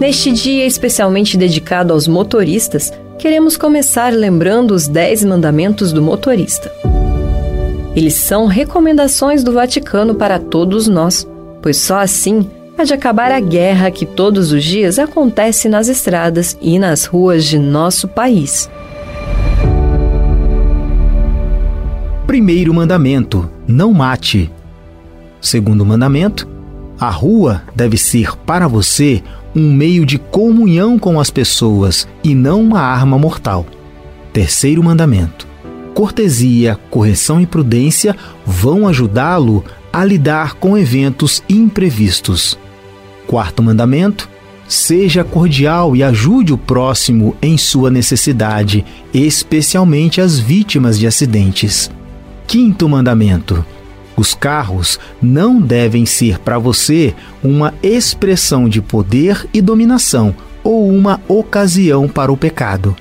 Neste dia especialmente dedicado aos motoristas, queremos começar lembrando os 10 mandamentos do motorista. Eles são recomendações do Vaticano para todos nós, pois só assim há de acabar a guerra que todos os dias acontece nas estradas e nas ruas de nosso país. Primeiro mandamento: não mate. Segundo mandamento: a rua deve ser para você um meio de comunhão com as pessoas e não uma arma mortal. Terceiro mandamento: cortesia, correção e prudência vão ajudá-lo a lidar com eventos imprevistos. Quarto mandamento: seja cordial e ajude o próximo em sua necessidade, especialmente as vítimas de acidentes. Quinto mandamento: os carros não devem ser para você uma expressão de poder e dominação ou uma ocasião para o pecado.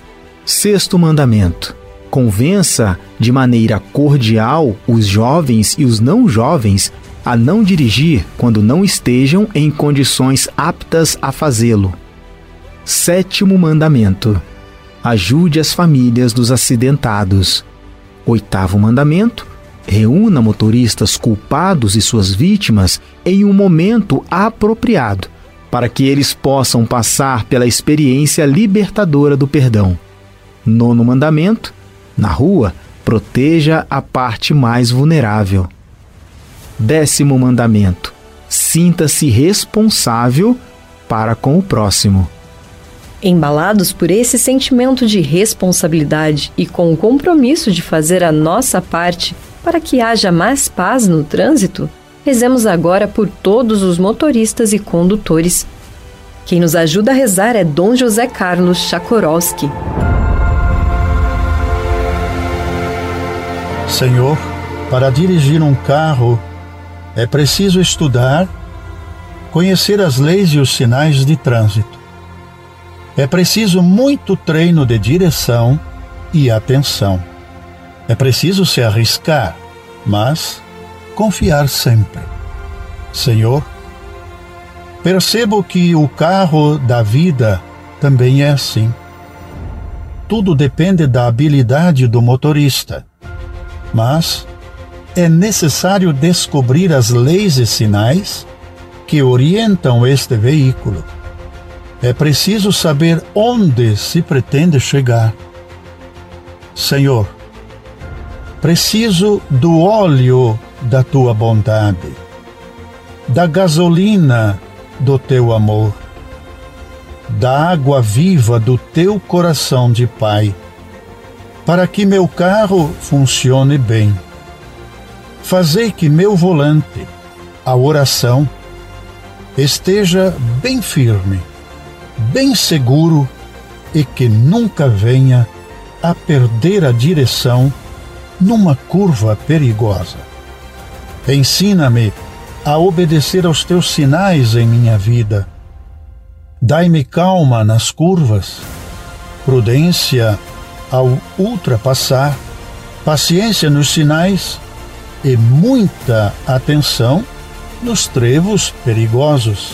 Sexto mandamento: convença de maneira cordial os jovens e os não jovens a não dirigir quando não estejam em condições aptas a fazê-lo. Sétimo mandamento: ajude as famílias dos acidentados. Oitavo mandamento: reúna motoristas culpados e suas vítimas em um momento apropriado, para que eles possam passar pela experiência libertadora do perdão. Nono mandamento: na rua, proteja a parte mais vulnerável. Décimo mandamento: sinta-se responsável para com o próximo. Embalados por esse sentimento de responsabilidade e com o compromisso de fazer a nossa parte para que haja mais paz no trânsito, rezemos agora por todos os motoristas e condutores. Quem nos ajuda a rezar é Dom José Carlos Chakorowski. Senhor, para dirigir um carro é preciso estudar, conhecer as leis e os sinais de trânsito. É preciso muito treino de direção e atenção. É preciso se arriscar, mas confiar sempre. Senhor, percebo que o carro da vida também é assim. Tudo depende da habilidade do motorista mas é necessário descobrir as leis e sinais que orientam este veículo. É preciso saber onde se pretende chegar. Senhor, preciso do óleo da tua bondade, da gasolina do teu amor, da água viva do teu coração de Pai para que meu carro funcione bem. Fazei que meu volante, a oração, esteja bem firme, bem seguro e que nunca venha a perder a direção numa curva perigosa. Ensina-me a obedecer aos teus sinais em minha vida. Dai-me calma nas curvas, prudência ao ultrapassar, paciência nos sinais e muita atenção nos trevos perigosos.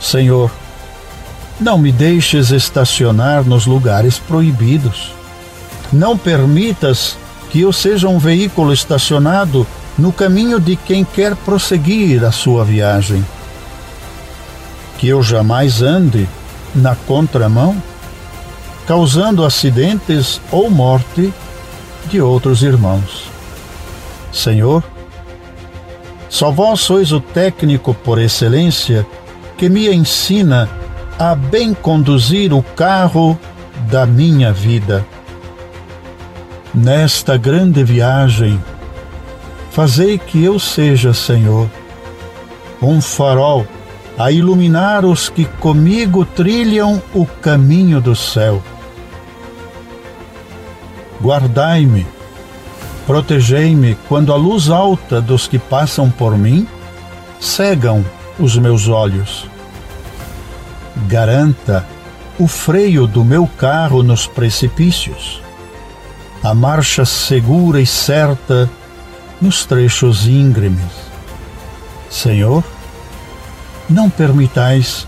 Senhor, não me deixes estacionar nos lugares proibidos. Não permitas que eu seja um veículo estacionado no caminho de quem quer prosseguir a sua viagem. Que eu jamais ande na contramão causando acidentes ou morte de outros irmãos. Senhor, só vós sois o técnico por excelência que me ensina a bem conduzir o carro da minha vida. Nesta grande viagem, fazei que eu seja, Senhor, um farol a iluminar os que comigo trilham o caminho do céu Guardai-me, protegei-me quando a luz alta dos que passam por mim cegam os meus olhos. Garanta o freio do meu carro nos precipícios, a marcha segura e certa nos trechos íngremes. Senhor, não permitais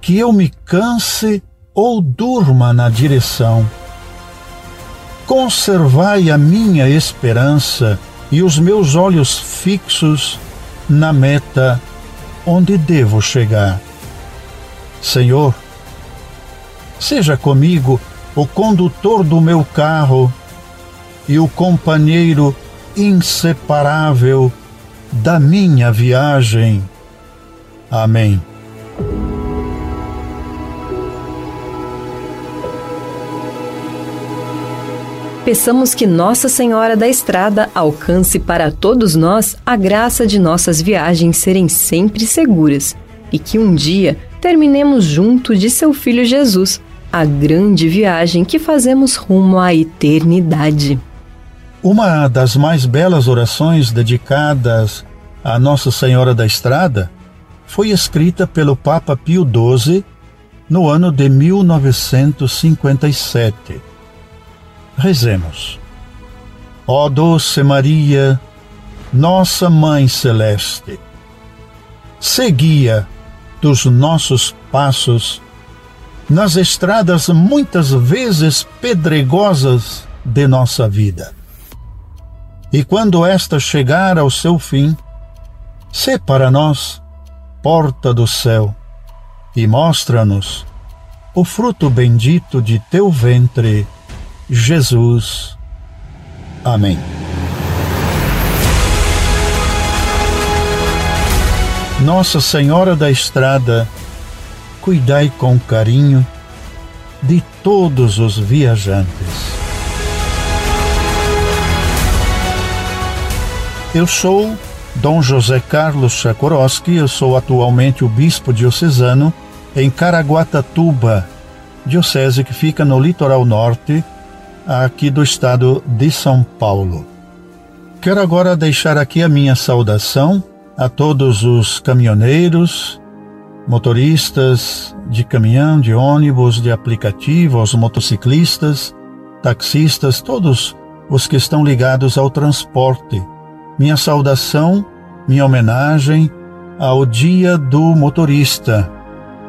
que eu me canse ou durma na direção. Conservai a minha esperança e os meus olhos fixos na meta onde devo chegar. Senhor, seja comigo o condutor do meu carro e o companheiro inseparável da minha viagem. Amém. Peçamos que Nossa Senhora da Estrada alcance para todos nós a graça de nossas viagens serem sempre seguras e que um dia terminemos junto de seu Filho Jesus a grande viagem que fazemos rumo à eternidade. Uma das mais belas orações dedicadas a Nossa Senhora da Estrada foi escrita pelo Papa Pio XII no ano de 1957 Rezemos. Ó doce Maria, nossa Mãe Celeste, seguia dos nossos passos nas estradas muitas vezes pedregosas de nossa vida. E quando esta chegar ao seu fim, sê para nós porta do céu e mostra-nos o fruto bendito de teu ventre Jesus. Amém. Nossa Senhora da Estrada, cuidai com carinho de todos os viajantes. Eu sou Dom José Carlos Chakorowski, eu sou atualmente o bispo diocesano em Caraguatatuba, diocese que fica no litoral norte aqui do estado de São Paulo. Quero agora deixar aqui a minha saudação a todos os caminhoneiros, motoristas de caminhão, de ônibus, de aplicativo, aos motociclistas, taxistas, todos os que estão ligados ao transporte. Minha saudação, minha homenagem ao Dia do Motorista.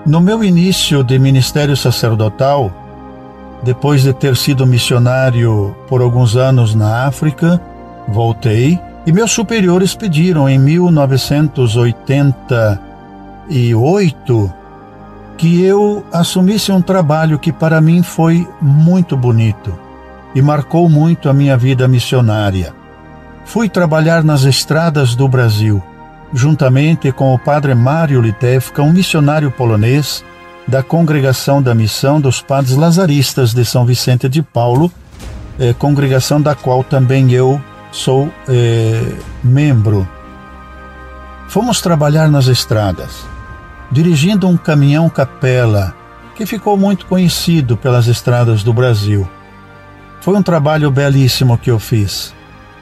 No meu início de ministério sacerdotal, depois de ter sido missionário por alguns anos na África, voltei e meus superiores pediram em 1988 que eu assumisse um trabalho que para mim foi muito bonito e marcou muito a minha vida missionária. Fui trabalhar nas estradas do Brasil, juntamente com o padre Mário Litewka, um missionário polonês da Congregação da Missão dos Padres Lazaristas de São Vicente de Paulo, eh, congregação da qual também eu sou eh, membro. Fomos trabalhar nas estradas, dirigindo um caminhão capela que ficou muito conhecido pelas estradas do Brasil. Foi um trabalho belíssimo que eu fiz.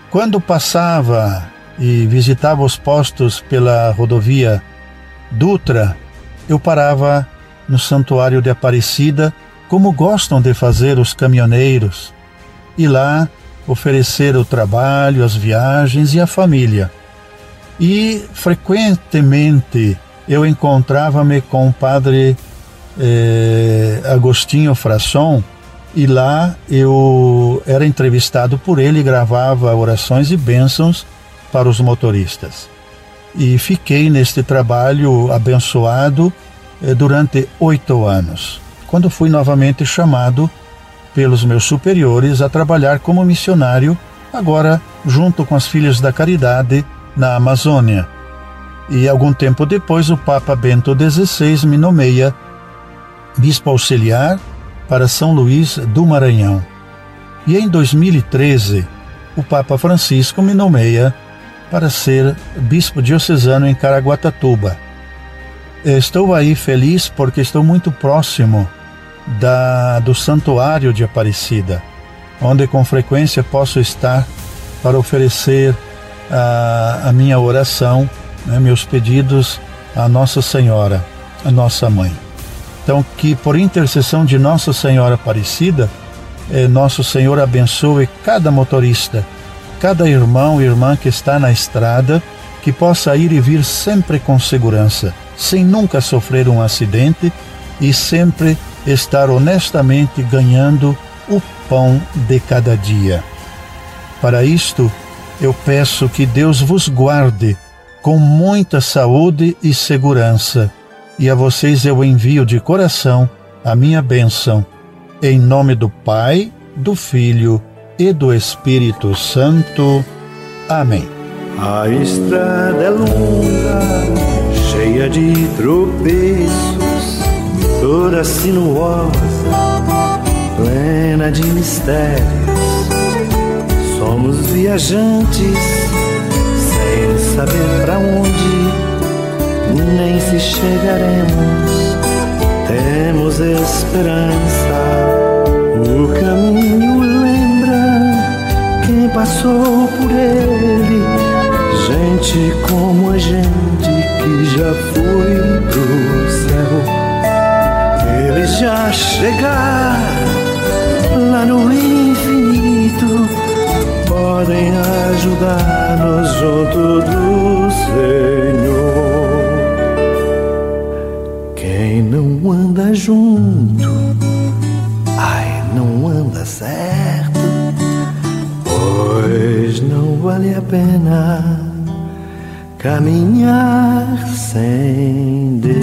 Quando passava e visitava os postos pela rodovia Dutra, eu parava no Santuário de Aparecida, como gostam de fazer os caminhoneiros, e lá oferecer o trabalho, as viagens e a família. E frequentemente eu encontrava-me com o padre eh, Agostinho Frasson, e lá eu era entrevistado por ele gravava orações e bênçãos para os motoristas. E fiquei neste trabalho abençoado eh, durante oito anos, quando fui novamente chamado pelos meus superiores a trabalhar como missionário, agora junto com as Filhas da Caridade na Amazônia. E algum tempo depois, o Papa Bento XVI me nomeia bispo auxiliar para São Luís do Maranhão. E em 2013, o Papa Francisco me nomeia para ser bispo diocesano em Caraguatatuba. Estou aí feliz porque estou muito próximo da, do Santuário de Aparecida, onde com frequência posso estar para oferecer a, a minha oração, né, meus pedidos à Nossa Senhora, a nossa mãe. Então, que por intercessão de Nossa Senhora Aparecida, eh, Nosso Senhor abençoe cada motorista, cada irmão e irmã que está na estrada, que possa ir e vir sempre com segurança sem nunca sofrer um acidente e sempre estar honestamente ganhando o pão de cada dia. Para isto, eu peço que Deus vos guarde com muita saúde e segurança, e a vocês eu envio de coração a minha bênção, em nome do Pai, do Filho e do Espírito Santo. Amém. A estrada é longa, cheia de tropeços, toda sinuosa, plena de mistérios. Somos viajantes, sem saber para onde, nem se chegaremos. Temos esperança, o caminho lembra quem passou por ele gente como a gente que já foi pro céu. Eles já chegaram lá no infinito, podem ajudar-nos junto do Senhor. Não anda junto, ai, não anda certo, pois não vale a pena caminhar sem Deus.